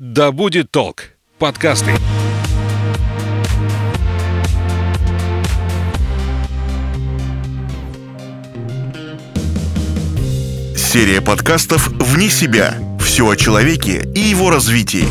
Да будет толк. Подкасты. Серия подкастов «Вне себя». Все о человеке и его развитии.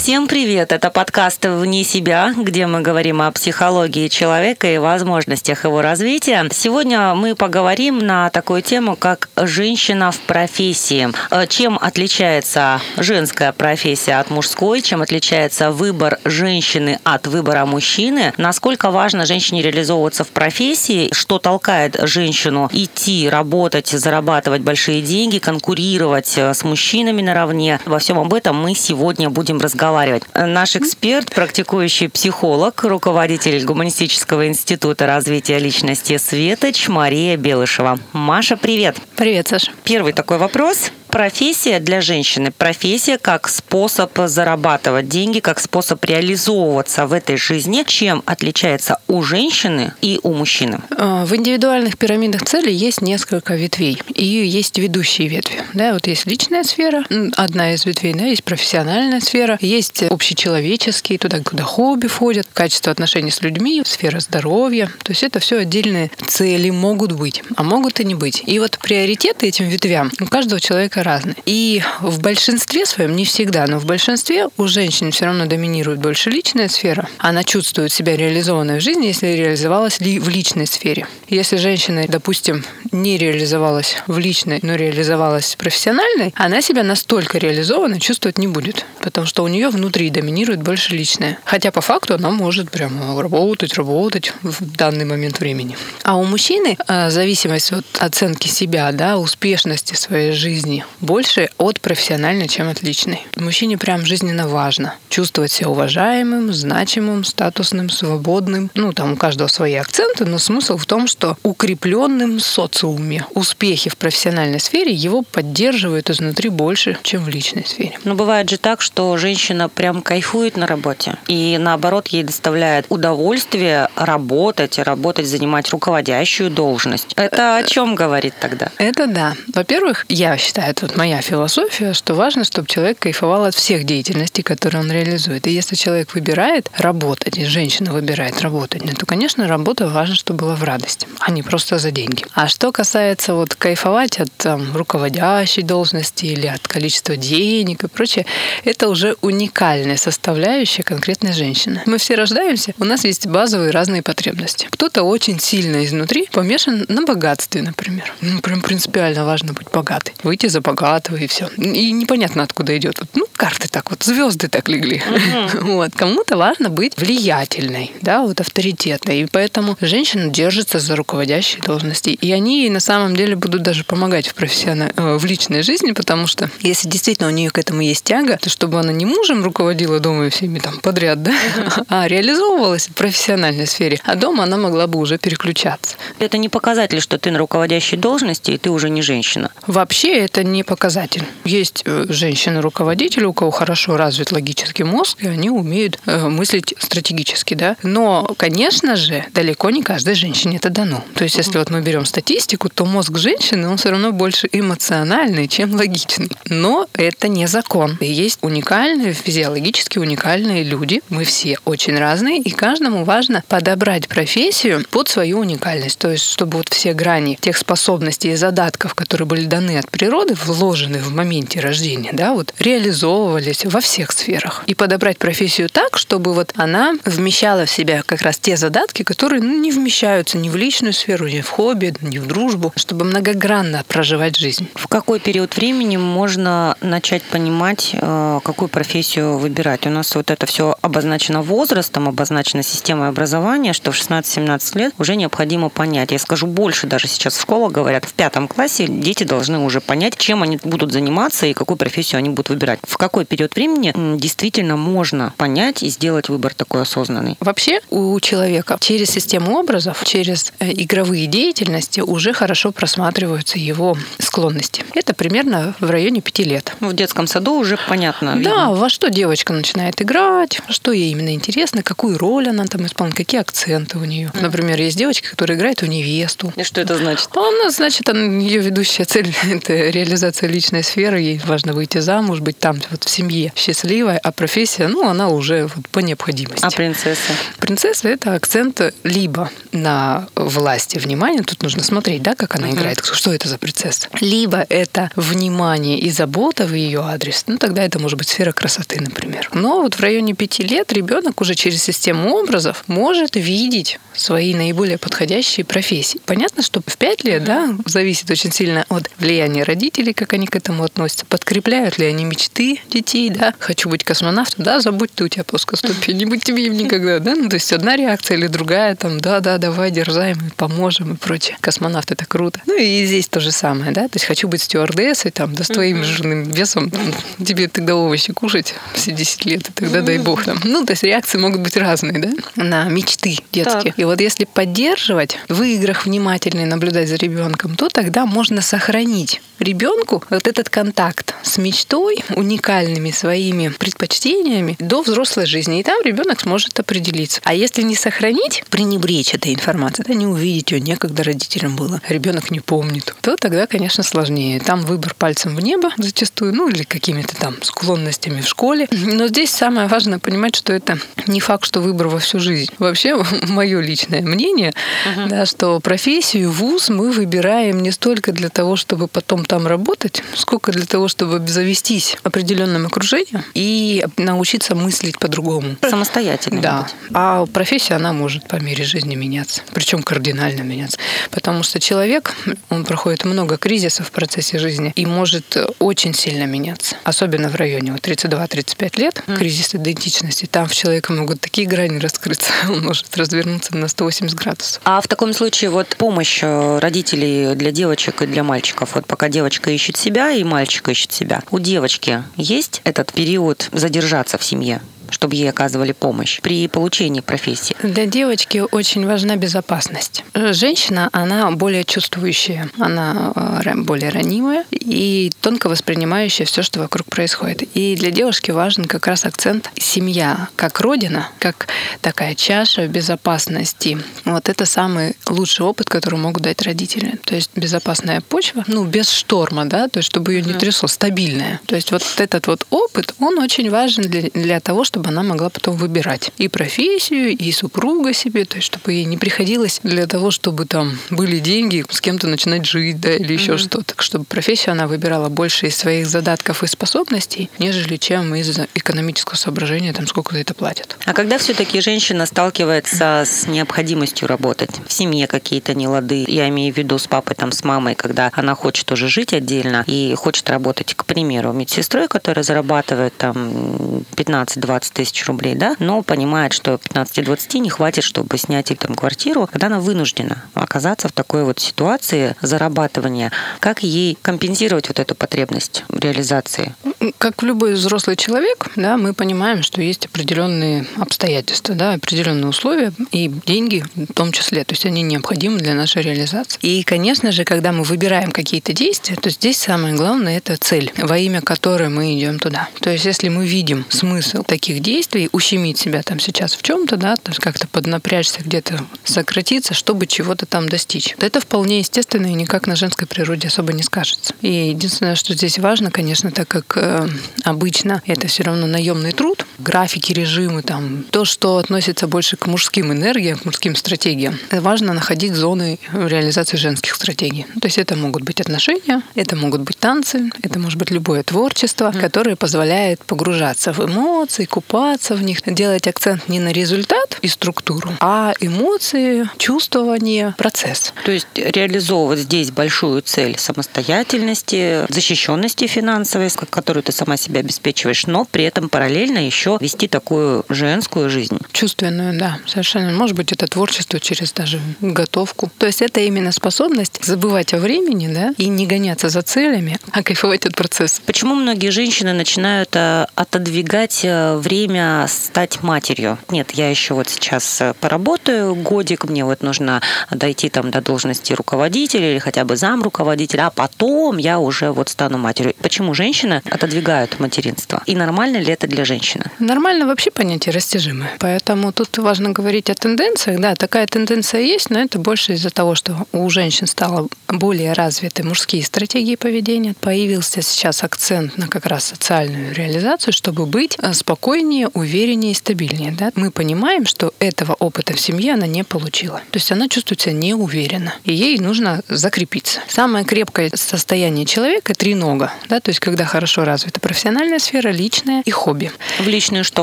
Всем привет! Это подкаст «Вне себя», где мы говорим о психологии человека и возможностях его развития. Сегодня мы поговорим на такую тему, как «женщина в профессии». Э, чем отличается женская профессия от мужской, чем отличается выбор женщины от выбора мужчины, насколько важно женщине реализовываться в профессии, что толкает женщину идти, работать, зарабатывать большие деньги, конкурировать э, с мужчинами наравне. Во всем об этом мы сегодня будем разговаривать разговаривать. Наш эксперт, практикующий психолог, руководитель Гуманистического института развития личности Светоч Мария Белышева. Маша, привет. Привет, Саша. Первый такой вопрос. Профессия для женщины. Профессия как способ зарабатывать деньги, как способ реализовываться в этой жизни. Чем отличается у женщины и у мужчины? А, в индивидуальных пирамидах целей есть несколько ветвей. И есть ведущие ветви. Да, вот есть личная сфера, одна из ветвей, да, есть профессиональная сфера, есть общечеловеческие, туда, куда хобби входят, качество отношений с людьми, сфера здоровья. То есть это все отдельные цели могут быть, а могут и не быть. И вот приоритеты этим ветвям у каждого человека человека разный. И в большинстве своем, не всегда, но в большинстве у женщин все равно доминирует больше личная сфера. Она чувствует себя реализованной в жизни, если реализовалась ли в личной сфере. Если женщина, допустим, не реализовалась в личной, но реализовалась профессиональной, она себя настолько реализованной чувствовать не будет, потому что у нее внутри доминирует больше личное. Хотя по факту она может прямо работать, работать в данный момент времени. А у мужчины э, зависимость от оценки себя, да, успешности своей жизни больше от профессиональной, чем от личной. Мужчине прям жизненно важно чувствовать себя уважаемым, значимым, статусным, свободным. Ну, там у каждого свои акценты, но смысл в том, что укрепленным в социуме успехи в профессиональной сфере его поддерживают изнутри больше, чем в личной сфере. Но бывает же так, что женщина прям кайфует на работе, и наоборот ей доставляет удовольствие работать, работать, занимать руководящую должность. Это о чем говорит тогда? Это да. Во-первых, я считаю, вот моя философия, что важно, чтобы человек кайфовал от всех деятельностей, которые он реализует. И если человек выбирает работать, и женщина выбирает работать, то, конечно, работа важно, чтобы была в радость, а не просто за деньги. А что касается вот кайфовать от там, руководящей должности или от количества денег и прочее, это уже уникальная составляющая конкретной женщины. Мы все рождаемся, у нас есть базовые разные потребности. Кто-то очень сильно изнутри помешан на богатстве, например. Ну, прям принципиально важно быть богатой. Выйти за богатого и все. И непонятно, откуда идет. Ну, карты так вот, звезды так легли. Uh-huh. Вот. Кому-то важно быть влиятельной, да, вот авторитетной. И поэтому женщина держится за руководящие должности. И они ей на самом деле будут даже помогать в профессиональной, э, в личной жизни, потому что если действительно у нее к этому есть тяга, то чтобы она не мужем руководила дома и всеми там подряд, да, uh-huh. а реализовывалась в профессиональной сфере, а дома она могла бы уже переключаться. Это не показатель, что ты на руководящей должности, и ты уже не женщина. Вообще это не показатель. Есть э, женщины-руководители, у кого хорошо развит логический мозг, и они умеют э, мыслить стратегически, да. Но, конечно же, далеко не каждой женщине это дано. То есть, если вот мы берем статистику, то мозг женщины, он все равно больше эмоциональный, чем логичный. Но это не закон. Есть уникальные, физиологически уникальные люди. Мы все очень разные, и каждому важно подобрать профессию под свою уникальность. То есть, чтобы вот все грани тех способностей и задатков, которые были даны от природы, вложены в моменте рождения, да, вот реализовывались во всех сферах. И подобрать профессию так, чтобы вот она вмещала в себя как раз те задатки, которые ну, не вмещаются ни в личную сферу, ни в хобби, ни в дружбу, чтобы многогранно проживать жизнь. В какой период времени можно начать понимать, э, какую профессию выбирать? У нас вот это все обозначено возрастом, обозначено системой образования, что в 16-17 лет уже необходимо понять. Я скажу больше, даже сейчас в школах говорят, в пятом классе дети должны уже понять, чем они будут заниматься и какую профессию они будут выбирать. В какой период времени действительно можно понять и сделать выбор такой осознанный? Вообще у человека через систему образов, через э, игровые деятельности уже хорошо просматриваются его склонности. Это примерно в районе пяти лет. В детском саду уже понятно. Видно. Да, во что девочка начинает играть, что ей именно интересно, какую роль она там исполняет, какие акценты у нее. Например, есть девочка, которая играет в невесту. И что это значит? Она, значит, она, ее ведущая цель – это реализовать реализация личной сферы, ей важно выйти замуж, быть там вот в семье счастливой, а профессия, ну, она уже вот по необходимости. А принцесса? Принцесса – это акцент либо на власти, внимание, тут нужно смотреть, да, как она uh-huh. играет, что это за принцесса. Либо это внимание и забота в ее адрес, ну, тогда это может быть сфера красоты, например. Но вот в районе пяти лет ребенок уже через систему образов может видеть свои наиболее подходящие профессии. Понятно, что в пять лет, да, зависит очень сильно от влияния родителей, как они к этому относятся, подкрепляют ли они мечты детей, да, хочу быть космонавтом, да, забудь ты, у тебя плоскостопие, не быть тебе им никогда, да, ну, то есть одна реакция или другая, там, да, да, давай, дерзаем, поможем и прочее. Космонавт это круто. Ну и здесь то же самое, да, то есть хочу быть стюардессой, там, да, с твоим жирным весом, там, тебе тогда овощи кушать все 10 лет, и тогда дай бог там. Ну, то есть реакции могут быть разные, да, на мечты детские. Так. И вот если поддерживать в играх внимательно наблюдать за ребенком, то тогда можно сохранить ребенку вот этот контакт с мечтой, уникальными своими предпочтениями до взрослой жизни. И там ребенок сможет определиться. А если не сохранить, пренебречь этой информацией, да, не увидеть ее, некогда родителям было, ребенок не помнит, то тогда, конечно, сложнее. Там выбор пальцем в небо зачастую, ну или какими-то там склонностями в школе. Но здесь самое важное понимать, что это не факт, что выбор во всю жизнь. Вообще, мое личное мнение, uh-huh. да, что профессию, вуз мы выбираем не столько для того, чтобы потом там работать, сколько для того, чтобы обзавестись определенным окружением и научиться мыслить по-другому. Самостоятельно. Да. Быть. А профессия, она может по мере жизни меняться, причем кардинально меняться. Потому что человек, он проходит много кризисов в процессе жизни и может очень сильно меняться. Особенно в районе вот 32-35 лет, mm. кризис идентичности. Там в человека могут такие грани раскрыться, он может развернуться на 180 градусов. А в таком случае вот помощь э, родителей для девочек и для мальчиков, вот пока девочка ищет себя и мальчик ищет себя, у девочки есть этот период задержаться в семье? Чтобы ей оказывали помощь при получении профессии? Для девочки очень важна безопасность. Женщина, она более чувствующая, она э, более ранимая и тонко воспринимающая все, что вокруг происходит. И для девушки важен как раз акцент семья, как родина, как такая чаша безопасности. Вот это самый лучший опыт, который могут дать родители. То есть безопасная почва, ну, без шторма, да, то есть чтобы ее не трясло, стабильная. То есть вот этот вот опыт, он очень важен для, для того, чтобы чтобы она могла потом выбирать и профессию, и супруга себе, то есть чтобы ей не приходилось для того, чтобы там были деньги, с кем-то начинать жить, да, или еще mm-hmm. что-то, чтобы профессию она выбирала больше из своих задатков и способностей, нежели чем из экономического соображения, там сколько за это платят. А когда все-таки женщина сталкивается с необходимостью работать в семье какие-то нелады, я имею в виду с папой, там, с мамой, когда она хочет уже жить отдельно и хочет работать, к примеру, медсестрой, которая зарабатывает там 15-20 15 тысяч рублей, да, но понимает, что 15-20 не хватит, чтобы снять там квартиру, когда она вынуждена оказаться в такой вот ситуации зарабатывания. Как ей компенсировать вот эту потребность реализации? Как любой взрослый человек, да, мы понимаем, что есть определенные обстоятельства, да, определенные условия и деньги в том числе, то есть они необходимы для нашей реализации. И, конечно же, когда мы выбираем какие-то действия, то здесь самое главное это цель, во имя которой мы идем туда. То есть если мы видим смысл таких действий, ущемить себя там сейчас в чем-то, да, то есть как-то поднапрячься, где-то сократиться, чтобы чего-то там достичь. Это вполне естественно и никак на женской природе особо не скажется. И единственное, что здесь важно, конечно, так как э, обычно это все равно наемный труд, графики, режимы, там, то, что относится больше к мужским энергиям, к мужским стратегиям, важно находить зоны реализации женских стратегий. То есть это могут быть отношения, это могут быть танцы, это может быть любое творчество, которое позволяет погружаться в эмоции, купаться купаться в них, делать акцент не на результат и структуру, а эмоции, чувствование, процесс. То есть реализовывать здесь большую цель самостоятельности, защищенности финансовой, которую ты сама себя обеспечиваешь, но при этом параллельно еще вести такую женскую жизнь. Чувственную, да, совершенно. Может быть, это творчество через даже готовку. То есть это именно способность забывать о времени, да, и не гоняться за целями, а кайфовать от процесса. Почему многие женщины начинают э, отодвигать э, время время стать матерью? Нет, я еще вот сейчас э, поработаю годик, мне вот нужно дойти там до должности руководителя или хотя бы зам руководителя, а потом я уже вот стану матерью. Почему женщины отодвигают материнство? И нормально ли это для женщины? Нормально вообще понятие растяжимое. Поэтому тут важно говорить о тенденциях. Да, такая тенденция есть, но это больше из-за того, что у женщин стало более развиты мужские стратегии поведения. Появился сейчас акцент на как раз социальную реализацию, чтобы быть э, спокойнее, увереннее и стабильнее. Да? Мы понимаем, что этого опыта в семье она не получила. То есть она чувствует себя неуверенно, и ей нужно закрепиться. Самое крепкое состояние человека – три нога. Да? То есть когда хорошо развита профессиональная сфера, личная и хобби. В личную что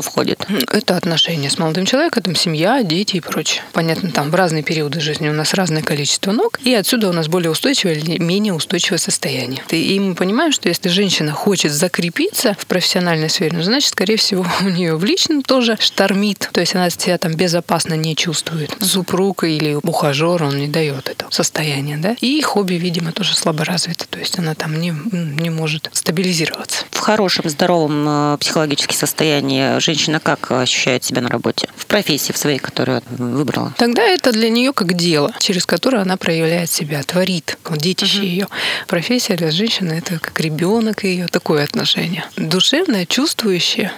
входит? Это отношения с молодым человеком, там семья, дети и прочее. Понятно, там в разные периоды жизни у нас разное количество ног, и отсюда у нас более устойчивое или менее устойчивое состояние. И мы понимаем, что если женщина хочет закрепиться в профессиональной сфере, ну, значит, скорее всего, у нее в личном тоже штормит, то есть она себя там безопасно не чувствует. Супруг или ухажер, он не дает этого состояния, да. И хобби, видимо, тоже слабо развито, то есть она там не, не может стабилизироваться. В хорошем, здоровом э, психологическом состоянии женщина как ощущает себя на работе? В профессии в своей, которую выбрала? Тогда это для нее как дело, через которое она проявляет себя, творит, детище угу. ее. Профессия для женщины это как ребенок ее, такое отношение. Душевное, чувствующее,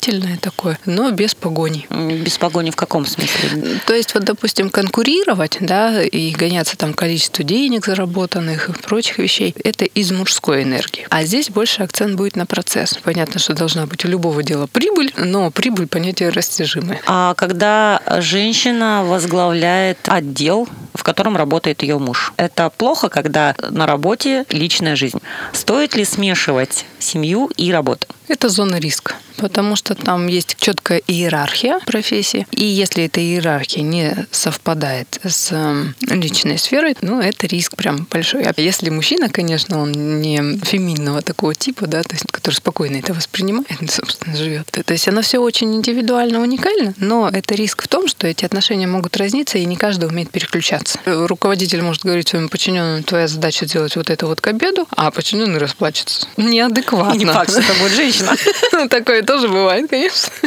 переживательное такое, но без погони. Без погони в каком смысле? То есть, вот, допустим, конкурировать, да, и гоняться там количество денег заработанных и прочих вещей, это из мужской энергии. А здесь больше акцент будет на процесс. Понятно, что должна быть у любого дела прибыль, но прибыль понятие растяжимое. А когда женщина возглавляет отдел, в котором работает ее муж, это плохо, когда на работе личная жизнь. Стоит ли смешивать семью и работу? Это зона риска, потому что там есть четкая иерархия профессии, и если эта иерархия не совпадает с эм, личной сферой, ну, это риск прям большой. А если мужчина, конечно, он не феминного такого типа, да, то есть, который спокойно это воспринимает, собственно, живет. То есть оно все очень индивидуально, уникально, но это риск в том, что эти отношения могут разниться, и не каждый умеет переключаться. Руководитель может говорить своему подчиненному, твоя задача сделать вот это вот к обеду, а подчиненный расплачется. Неадекватно. Не факт, что это будет женщина женщина. Ну, такое тоже бывает, конечно.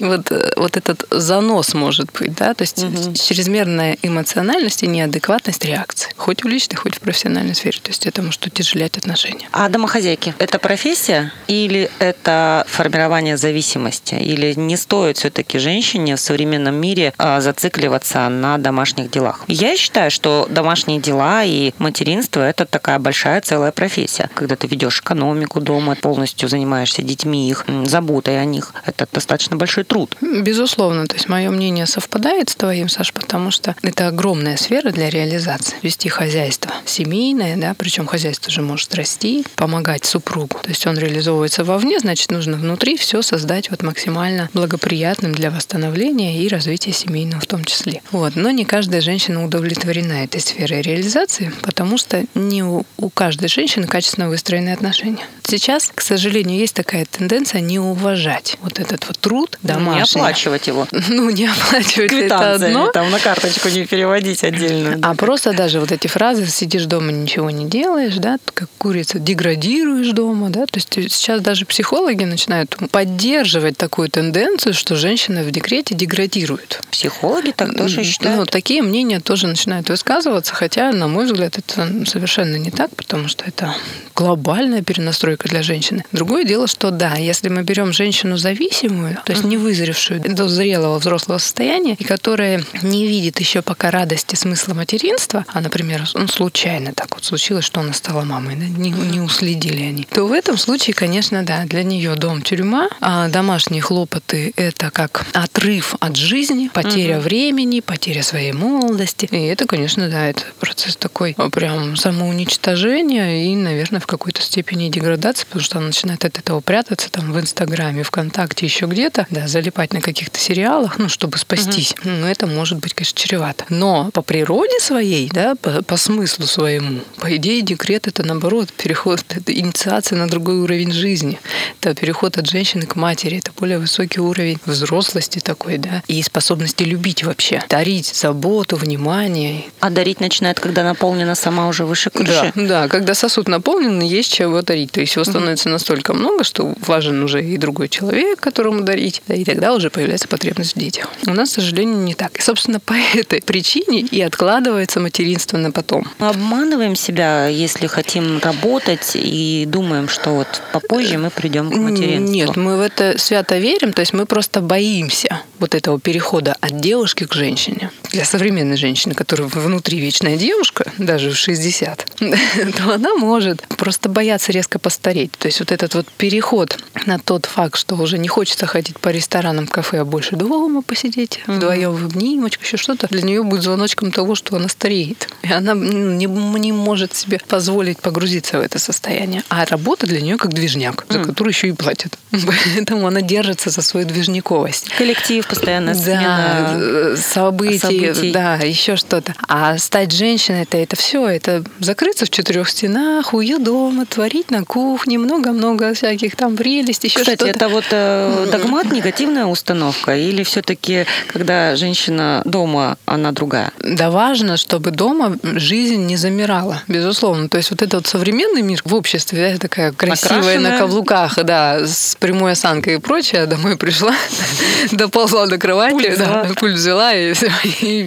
Вот, э, вот этот занос может быть, да, то есть угу. чрезмерная эмоциональность и неадекватность реакции. Хоть в личной, хоть в профессиональной сфере. То есть это может утяжелять отношения. А домохозяйки – это профессия или это формирование зависимости? Или не стоит все-таки женщине в современном мире а, зацикливаться на домашних делах? Я считаю, что домашние дела и материнство – это такая большая целая профессия. Когда ты ведешь экономику дома, полностью занимаешься занимаешься детьми, их заботой о них, это достаточно большой труд. Безусловно. То есть мое мнение совпадает с твоим, Саш, потому что это огромная сфера для реализации. Вести хозяйство семейное, да, причем хозяйство же может расти, помогать супругу. То есть он реализовывается вовне, значит, нужно внутри все создать вот максимально благоприятным для восстановления и развития семейного в том числе. Вот. Но не каждая женщина удовлетворена этой сферой реализации, потому что не у, у каждой женщины качественно выстроены отношения. Сейчас, к сожалению, сожалению, есть такая тенденция не уважать вот этот вот труд домашний. Не оплачивать его. Ну, не оплачивать это одно. там на карточку не переводить отдельно. А просто даже вот эти фразы «сидишь дома, ничего не делаешь», да, как курица, деградируешь дома, да, то есть сейчас даже психологи начинают поддерживать такую тенденцию, что женщина в декрете деградирует. Психологи так тоже считают? Ну, такие мнения тоже начинают высказываться, хотя, на мой взгляд, это совершенно не так, потому что это глобальная перенастройка для женщины. Другое Другое дело, что да, если мы берем женщину зависимую, то есть не вызревшую до зрелого взрослого состояния, и которая не видит еще пока радости смысла материнства, а, например, ну, случайно так вот случилось, что она стала мамой, да, не, не уследили они, то в этом случае, конечно, да, для нее дом тюрьма, а домашние хлопоты это как отрыв от жизни, потеря угу. времени, потеря своей молодости. И это, конечно, да, это процесс такой прям самоуничтожения и, наверное, в какой-то степени деградации, потому что она начинает от этого прятаться там в Инстаграме, ВКонтакте, еще где-то, да, залипать на каких-то сериалах, ну, чтобы спастись. Угу. Ну, это может быть, конечно, чревато. Но по природе своей, да, по, по смыслу своему, по идее, декрет это наоборот, переход, это инициация на другой уровень жизни. Это переход от женщины к матери, это более высокий уровень взрослости такой, да, и способности любить вообще, дарить заботу, внимание. А дарить начинает, когда наполнена сама уже выше крыши? Да, да когда сосуд наполнен, есть чего дарить. То есть его становится настолько много, что важен уже и другой человек, которому дарить, да, и тогда уже появляется потребность в детях. У нас, к сожалению, не так. И, собственно, по этой причине и откладывается материнство на потом. Мы обманываем себя, если хотим работать и думаем, что вот попозже мы придем к материнству. Нет, мы в это свято верим, то есть мы просто боимся вот этого перехода от девушки к женщине. Для современной женщины, которая внутри вечная девушка, даже в 60, то она может просто бояться резко постареть. То есть вот этот вот переход на тот факт, что уже не хочется ходить по ресторанам, кафе, а больше дома посидеть, mm-hmm. вдвоем в обнимочку, еще что-то, для нее будет звоночком того, что она стареет. И она не, не может себе позволить погрузиться в это состояние. А работа для нее как движняк, за mm. который еще и платят. Поэтому она держится за свою движниковость. Коллектив постоянно да, э, событий, событий, да, еще что-то. А стать женщиной это это все, это закрыться в четырех стенах, уют дома, творить на кухне, много-много всяких там прелестей, еще Кстати, это вот э, догмат, негативная установка, или все-таки, когда женщина дома, она другая? Да важно, чтобы дома жизнь не замирала, безусловно. То есть вот этот вот современный мир в обществе, да, такая красивая Накрашенная. на каблуках, да, с прямой осанкой и прочее, домой пришла, доползла до кровати, пульт, взяла и,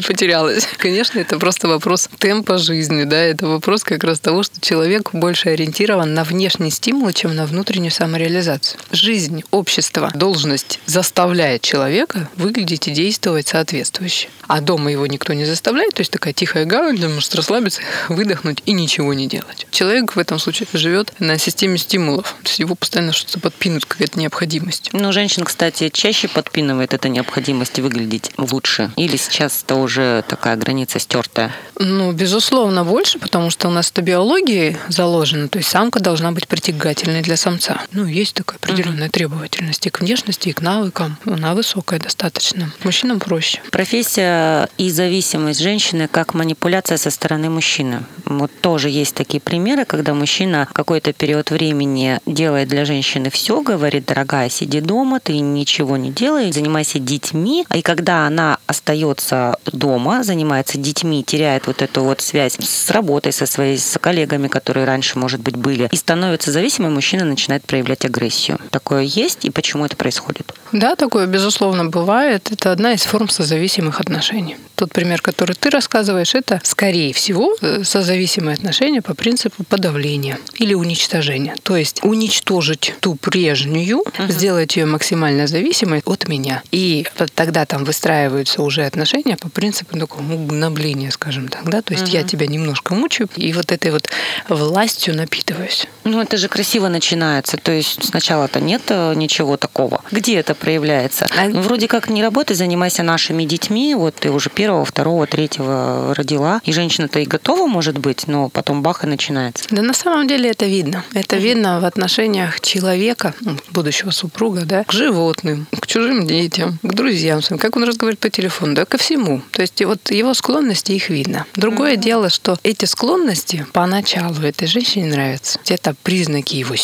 потерялась. Конечно, это просто вопрос темпа жизни, да, это вопрос как раз того, что человек больше ориентирован на внешние стимулы, чем на внутреннюю самореализацию. Жизнь, общество, должность заставляет человека выглядеть и действовать соответствующе. А дома его никто не заставляет, то есть такая тихая гавань, где может расслабиться, выдохнуть и ничего не делать. Человек в этом случае живет на системе стимулов. То есть его постоянно что-то подпинут, какая-то необходимость. Но женщин, кстати, чаще подпинывает эта необходимость выглядеть лучше. Или сейчас это уже такая граница стертая? Ну, безусловно, больше, потому что у нас это биологии заложено. То есть самка должна быть притягательной для самца. Ну, есть такая определенная mm-hmm. требовательность и к внешности, и к навыкам. Она высокая достаточно. Мужчинам проще. Профессия и зависимость женщины как манипуляция со стороны мужчины. Вот тоже есть такие примеры, когда мужчина какой-то период времени делает для женщины все, говорит, дорогая, сиди дома, ты ничего не делай, занимайся детьми. И когда она остается дома, занимается детьми, теряет вот эту вот связь с работой, со своими с коллегами, которые раньше, может быть, были, и становится зависимым, мужчина начинает проявлять агрессию. Такое есть, и почему это происходит? Да, такое, безусловно, бывает. Это одна из форм созависимых отношений. Тот пример, который ты рассказываешь, это, скорее всего, э, созависимые отношения по принципу подавления или уничтожения. То есть уничтожить ту прежнюю, uh-huh. сделать ее максимально зависимой от меня. И тогда там выстраиваются уже отношения по принципу такого угнобления, скажем так. Да? То есть uh-huh. я тебя немножко мучаю, и вот этой вот властью напитываюсь. Ну, это же красиво начинается. То есть сначала-то нет э, ничего такого. Где это проявляется? А... Ну, вроде как не работай, занимайся нашими детьми. Вот ты уже первого, второго, третьего родила. И женщина-то и готова, может быть, но потом бах и начинается. Да на самом деле это видно. Это mm-hmm. видно в отношениях человека, ну, будущего супруга, да, к животным, к чужим детям, к друзьям своим, как он разговаривает по телефону, да, ко всему. То есть вот его склонности, их видно. Другое mm-hmm. дело, что эти склонности поначалу этой женщине нравятся. Это признаки его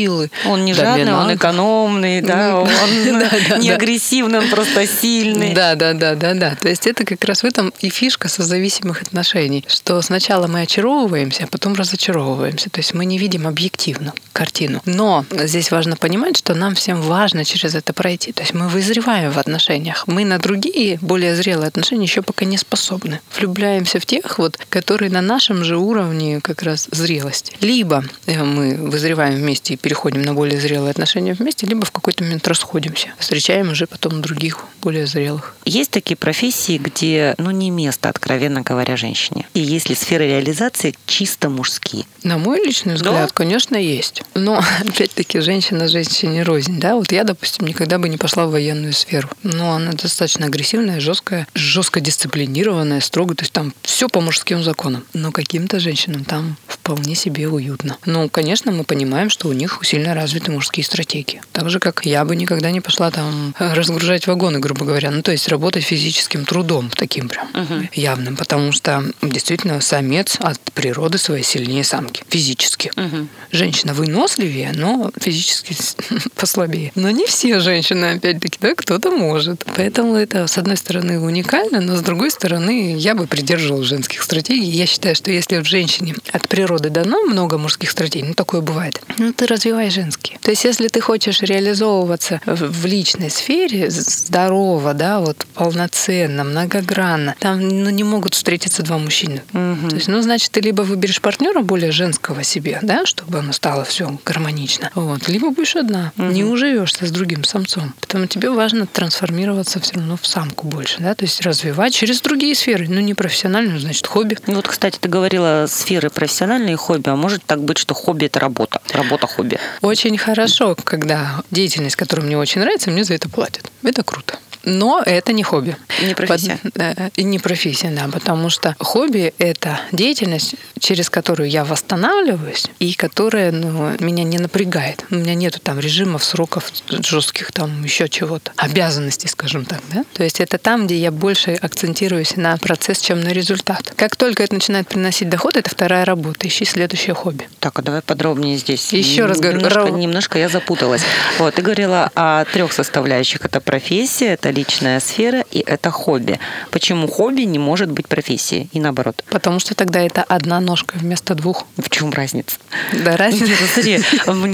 силы. Он не жадный, он экономный, да, он не агрессивный, он просто сильный. Да, да, да, да, да. То есть это как раз в этом и фишка созависимых отношений, что сначала мы очаровываемся, а потом разочаровываемся. То есть мы не видим объективно картину. Но здесь важно понимать, что нам всем важно через это пройти. То есть мы вызреваем в отношениях. Мы на другие, более зрелые отношения еще пока не способны. Влюбляемся в тех, вот, которые на нашем же уровне как раз зрелости. Либо э, мы вызреваем вместе и переходим на более зрелые отношения вместе, либо в какой-то момент расходимся. Встречаем уже потом других, более зрелых. Есть такие профессии, где ну, не место, откровенно говоря, женщине. И есть ли сферы реализации чисто мужские? На мой личный взгляд, да? конечно, есть. Но, опять-таки, женщина женщине рознь. Да? Вот я, допустим, никогда бы не пошла в военную сферу. Но она достаточно агрессивная, жесткая, жестко дисциплинированная, строгая. То есть там все по мужским законам. Но каким-то женщинам там вполне себе уютно. Ну, конечно, мы понимаем, что у них сильно развиты мужские стратегии. Так же, как я бы никогда не пошла там разгружать вагоны, грубо говоря. Ну, то есть работать физическим трудом, таким прям Мгм. явным. Потому что действительно самец от природы своей сильнее самки. Физически. Мгм. Женщина выносливее, но физически послабее. Но не все женщины, опять-таки, да, кто-то может. Поэтому это, с одной стороны, уникально, но с другой стороны, я бы придерживалась женских стратегий. Я считаю, что если в женщине от природы дано много мужских стратегий, ну, такое бывает, ну, ты развивай женские. То есть, если ты хочешь реализовываться в личной сфере здорово, да, вот полноценно, многогранно, там ну, не могут встретиться два мужчины. То есть, ну, значит, ты либо выберешь партнера более женского себе, да, чтобы оно стало все гармонично, вот, либо будешь одна, не уживешься с другим самцом. Поэтому тебе важно трансформироваться все равно в самку больше, да, то есть развивать через другие сферы, ну, не профессиональную, значит, хобби. Ну Вот, кстати, ты говорила сферы профессиональные и хобби, а может так быть, что хобби это работа, работа хобби. Очень хорошо, когда деятельность, которая мне очень нравится, мне за это платят. Это круто. Но это не хобби. Не профессия. Под- э, и не профессия, да, потому что хобби – это деятельность, через которую я восстанавливаюсь и которая ну, меня не напрягает. У меня нету там режимов, сроков жестких, там еще чего-то, обязанностей, скажем так. Да? То есть это там, где я больше акцентируюсь на процесс, чем на результат. Как только это начинает приносить доход, это вторая работа. Ищи следующее хобби. Так, а давай подробнее здесь. Еще раз говорю, немножко, немножко я запуталась. Вот, ты говорила о трех составляющих. Это профессия, это личная сфера и это хобби. Почему хобби не может быть профессией и наоборот? Потому что тогда это одна ножка вместо двух. В чем разница? Да, разница. Смотри,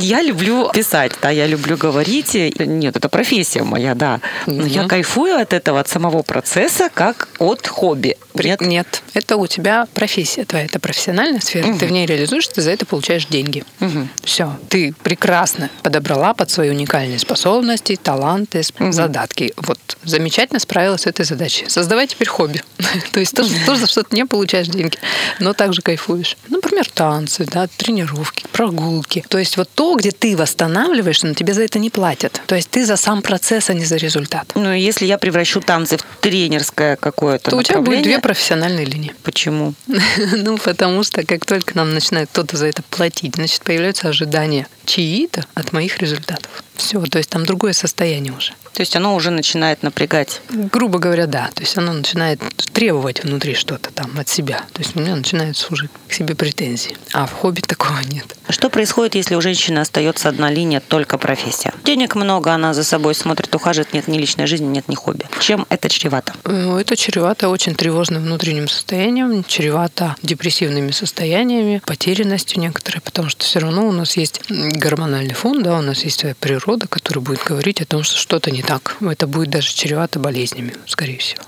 я люблю писать, да, я люблю говорить. Нет, это профессия моя, да. Но я кайфую от этого, от самого процесса, как от хобби. Нет? Нет, это у тебя профессия твоя, это профессиональная сфера, ты в ней реализуешь, ты за это получаешь деньги. Мгм. Все, ты прекрасно подобрала под свои уникальные способности, таланты, сп- задатки. Вот замечательно справилась с этой задачей. Создавай теперь хобби. То есть тоже, тоже за что-то не получаешь деньги, но также кайфуешь. Например, танцы, да, тренировки, прогулки. То есть вот то, где ты восстанавливаешься, но тебе за это не платят. То есть ты за сам процесс, а не за результат. Ну, если я превращу танцы в тренерское какое-то То у тебя будет две профессиональные линии. Почему? Ну, потому что как только нам начинает кто-то за это платить, значит, появляются ожидания чьи-то от моих результатов. Все, то есть там другое состояние уже. То есть оно уже начинает напрягать. Грубо говоря, да. То есть оно начинает требовать внутри что-то там от себя. То есть у меня начинаются уже к себе претензии. А в хобби такого нет. Что происходит, если у женщины остается одна линия, только профессия? Денег много, она за собой смотрит, ухаживает, нет ни личной жизни, нет ни хобби. Чем это чревато? Ну, Это чревато очень тревожным внутренним состоянием, чревато депрессивными состояниями, потерянностью некоторой, потому что все равно у нас есть гормональный фон, да, у нас есть своя природа, которая будет говорить о том, что что-то не так. Это будет даже чревато болезнями, скорее всего.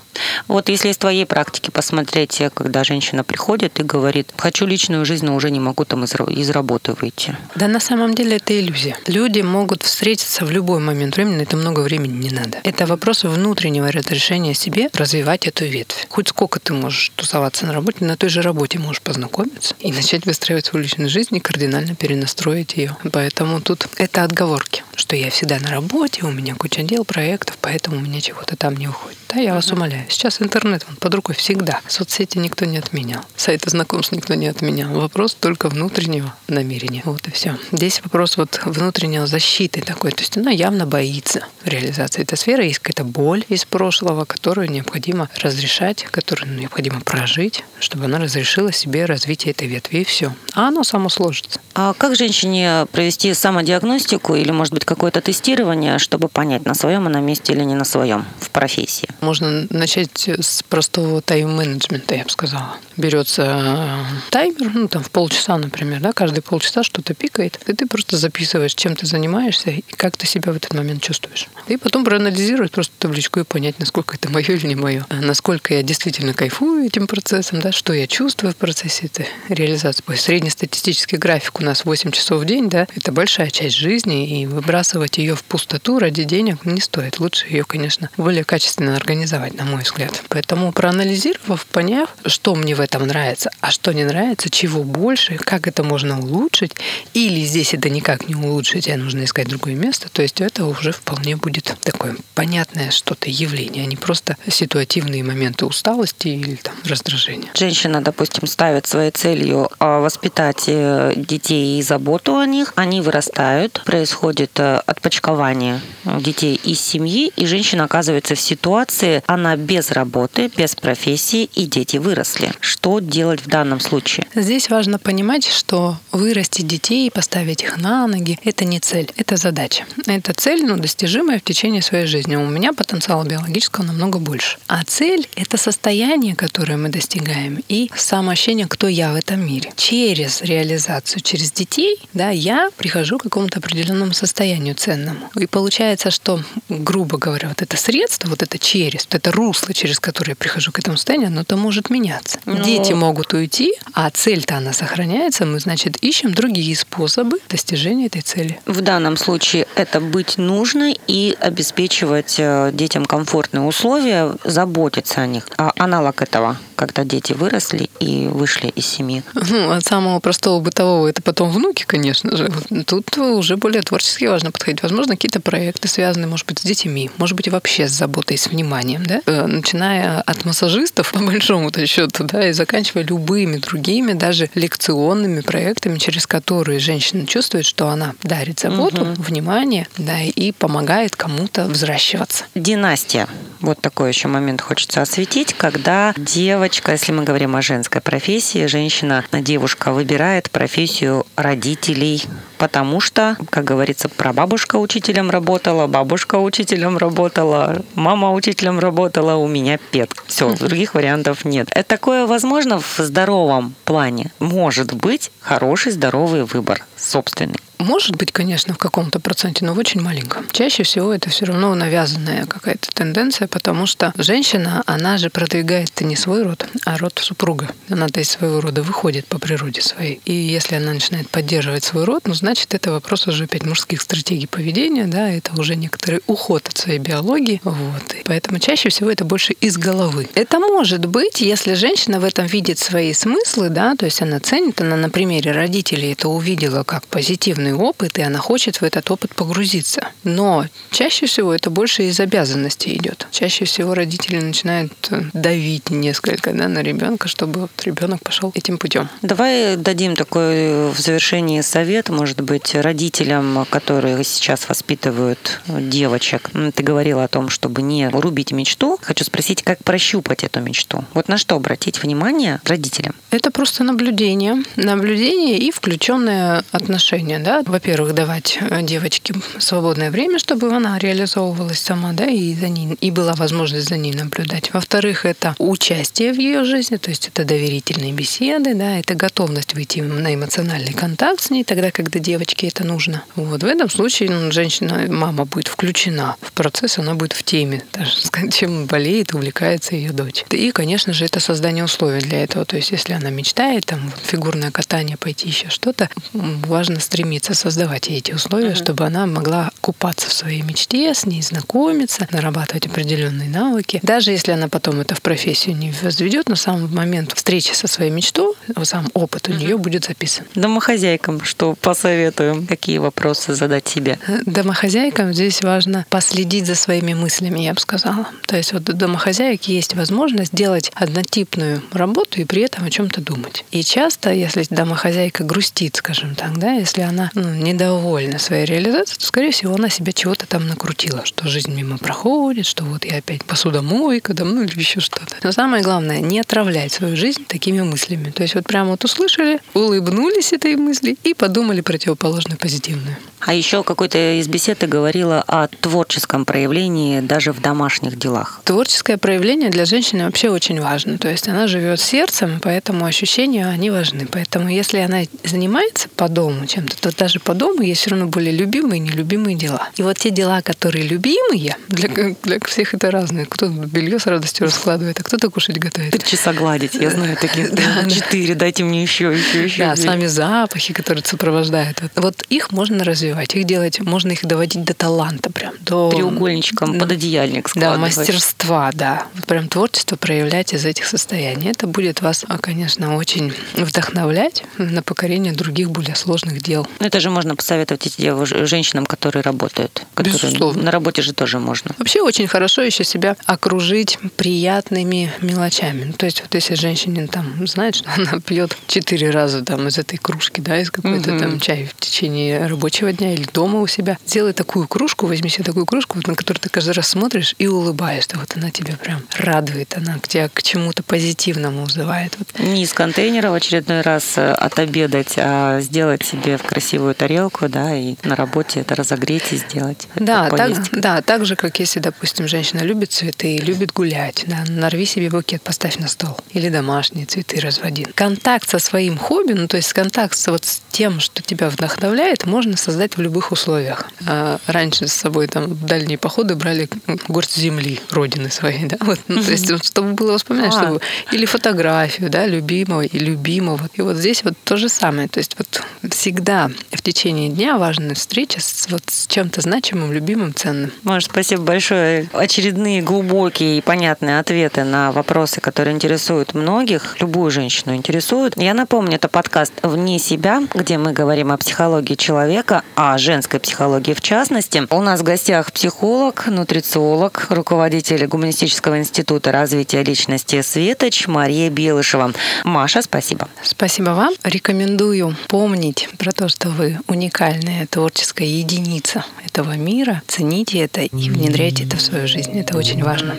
Вот если из твоей практики посмотреть, э, когда женщина приходит и говорит, хочу личную жизнь, но уже не могу там из, из работы выйти. Да на самом деле это иллюзия. Люди могут встретиться в любой момент времени, это много времени не надо. Это вопрос внутреннего разрешения себе развивать эту ветвь. Хоть сколько ты можешь тусоваться на работе, на той же работе можешь познакомиться и начать выстраивать свою личную жизнь и кардинально перенастроить ее. Поэтому тут это отговорки, что я всегда на работе, у меня куча дел, проектов, поэтому у меня чего-то там не уходит. Да, я вас умоляю. Сейчас интернет он под рукой всегда. Соцсети никто не отменял. Сайты знакомств никто не отменял. Вопрос только внутреннего намерения. Вот и все. Здесь вопрос вот внутреннего защиты такой. То есть она явно боится реализации этой сферы. Есть какая-то боль из прошлого, которую необходимо разрешать, которую необходимо прожить, чтобы она разрешила себе развитие этой ветви и все. А оно само сложится. А как женщине провести самодиагностику или, может быть, какое-то тестирование, чтобы понять, на своем она месте или не на своем в профессии? Можно начать с простого тайм-менеджмента, я бы сказала. Берется э, таймер, ну там в полчаса, например, да, каждые полчаса что-то пикает, и ты просто записываешь, чем ты занимаешься и как ты себя в этот момент чувствуешь. И потом проанализировать просто табличку и понять, насколько это мое или не мое, а насколько я действительно кайфую этим процессом, да, что я чувствую в процессе этой реализации. Среднестатистический график у нас 8 часов в день, да, это большая часть жизни, и выбрасывать ее в пустоту ради денег не стоит. Лучше ее, конечно, более качественно организовать, на мой взгляд. Поэтому проанализировав, поняв, что мне в этом нравится, а что не нравится, чего больше, как это можно улучшить, или здесь это никак не улучшить, а нужно искать другое место, то есть это уже вполне будет такое понятное что-то явление, а не просто ситуативные моменты усталости или там раздражения. Женщина, допустим, ставит своей целью а, воспитать э, детей детей и заботу о них. Они вырастают, происходит э, отпочкование детей из семьи, и женщина оказывается в ситуации, она без работы, без профессии, и дети выросли. Что делать в данном случае? Здесь важно понимать, что вырастить детей и поставить их на ноги – это не цель, это задача. Это цель, ну, достижимая в течение своей жизни. У меня потенциала биологического намного больше. А цель – это состояние, которое мы достигаем, и самоощущение, кто я в этом мире. Через реализацию, через детей, да, я прихожу к какому-то определенному состоянию ценному. И получается, что, грубо говоря, вот это средство, вот это через, вот это русло, через которое я прихожу к этому состоянию, оно то может меняться. Ну, Дети могут уйти, а цель-то она сохраняется. Мы, значит, ищем другие способы достижения этой цели. В данном случае это быть нужно и обеспечивать э, детям комфортные условия, заботиться о них. А аналог этого – когда дети выросли и вышли из семьи? Ну, от самого простого бытового это потом внуки, конечно же. Тут уже более творчески важно подходить. Возможно, какие-то проекты связаны, может быть, с детьми, может быть, вообще с заботой, с вниманием, да? Э, начиная от массажистов, по большому-то счету, да, и заканчивая любыми другими, даже лекционными проектами, через которые женщина чувствует, что она дарит заботу, угу. внимание, да, и помогает кому-то взращиваться. Династия. Вот такой еще момент хочется осветить, когда девочка, если мы говорим о женской профессии, женщина, девушка выбирает профессию родителей, потому что, как говорится, прабабушка учителем работала, бабушка учителем работала, мама учителем работала, у меня пет. Все, других вариантов нет. Это такое возможно в здоровом плане. Может быть хороший здоровый выбор собственный. Может быть, конечно, в каком-то проценте, но в очень маленьком. Чаще всего это все равно навязанная какая-то тенденция, потому что женщина, она же продвигает не свой род, а род супруга. Она-то из своего рода выходит по природе своей. И если она начинает поддерживать свой род, ну, значит, это вопрос уже опять мужских стратегий поведения, да, это уже некоторый уход от своей биологии. Вот. И поэтому чаще всего это больше из головы. Это может быть, если женщина в этом видит свои смыслы, да, то есть она ценит, она на примере родителей это увидела как позитивный жизненный опыт, и она хочет в этот опыт погрузиться. Но чаще всего это больше из обязанностей идет. Чаще всего родители начинают э, давить несколько да, на ребенка, чтобы вот ребенок пошел этим путем. Давай дадим такой в завершении совет, может быть, родителям, которые сейчас воспитывают девочек. Ты говорила о том, чтобы не рубить мечту. Хочу спросить, как прощупать эту мечту? Вот на что обратить внимание родителям? Это просто наблюдение. Наблюдение и включенное отношение. Да? Во-первых, давать э, девочке свободное время, чтобы она реализовывалась сама, да, и за ней, и была возможность за ней наблюдать. Во-вторых, это участие в ее жизни, то есть это доверительные беседы, да, это готовность выйти на эмоциональный контакт с ней тогда, когда девочке это нужно. Вот в этом случае ну, женщина, мама будет включена в процесс, она будет в теме, даже чем болеет, увлекается ее дочь. И, конечно же, это создание условий для этого. То есть, если она мечтает, там, фигурное катание, пойти еще что-то, важно стремиться стремиться создавать ей эти условия, uh-huh. чтобы она могла купаться в своей мечте, с ней знакомиться, нарабатывать определенные навыки. Даже если она потом это в профессию не возведет, но сам момент встречи со своей мечтой, сам опыт у uh-huh. нее будет записан. Домохозяйкам что посоветуем? Какие вопросы задать себе? Э, домохозяйкам здесь важно последить за своими мыслями, я бы сказала. То есть вот у домохозяек есть возможность делать однотипную работу и при этом о чем-то думать. И часто, если домохозяйка грустит, скажем так, да, если она ну, недовольна своей реализацией, то, скорее всего, она себя чего-то там накрутила, что жизнь мимо проходит, что вот я опять посудомойка, да, ну или еще что-то. Но самое главное, не отравлять свою жизнь такими мыслями. То есть вот прямо вот услышали, улыбнулись этой мысли и подумали противоположную позитивную. А еще какой-то из бесед ты говорила о творческом проявлении даже в домашних делах. Творческое проявление для женщины вообще очень важно. То есть она живет сердцем, поэтому ощущения, они важны. Поэтому если она занимается по дому чем-то, то даже по дому есть все равно более любимые и нелюбимые дела. И вот те дела, которые любимые, для, для всех это разные. Кто-то белье с радостью раскладывает, а кто-то кушать готовит. Три часа гладить, я знаю таких. Четыре, дайте мне еще, еще, еще. Да, сами запахи, которые сопровождают. Вот их можно развивать развивать, их делать, можно их доводить до таланта прям, до... Треугольничком Да. под одеяльник Да, мастерства, да. Вот прям творчество проявлять из этих состояний. Это будет вас, а, конечно, очень вдохновлять на покорение других более сложных дел. Ну, Это же можно посоветовать эти дев- женщинам, которые работают. Которые Безусловно. На работе же тоже можно. Вообще очень хорошо еще себя окружить приятными мелочами. Ну, То есть вот если женщине там знает, что она пьет четыре раза там из этой кружки, да, из какой-то Мгм. там чай в течение рабочего дня или дома у себя, сделай такую кружку, возьми себе такую кружку, вот на которую ты каждый раз смотришь и улыбаешься. Вот она тебя прям радует, она тебя к чему-то позитивному вызывает. Вот Не из контейнера в очередной раз э, отобедать, а сделать себе в красивую тарелку, да, и на работе это разогреть и сделать. Да, так, да, так же, как если, допустим, женщина любит цветы любит гулять, да, нарви себе букет, поставь на стол. Или домашние цветы разводи. Контакт со своим хобби, ну, то есть контакт вот, с тем, что тебя вдохновляет, можно создать в любых условиях. А раньше с собой там в дальние походы брали горсть земли, родины своей, да, вот, ну, то есть, чтобы было воспоминать, А. чтобы или фотографию, да, любимого и любимого. И вот здесь вот то же самое. То есть вот всегда в течение дня важна встреча с, вот, с чем-то значимым, любимым, ценным. Маш, спасибо большое. Очередные глубокие и понятные ответы на вопросы, которые интересуют многих, любую женщину интересуют. Я напомню, это подкаст «Вне себя», где мы говорим о психологии человека, о женской психологии в частности. У нас в гостях психолог, нутрициолог, руководитель Гуманистического института развития личности «Светоч» Мария Белышева. Маша, спасибо. Спасибо вам. Рекомендую помнить про то, что вы уникальная творческая единица этого мира. Цените это и внедряйте это в свою жизнь. Это очень важно.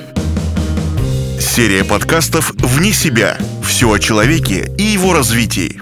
Серия подкастов «Вне себя». Все о человеке и его развитии.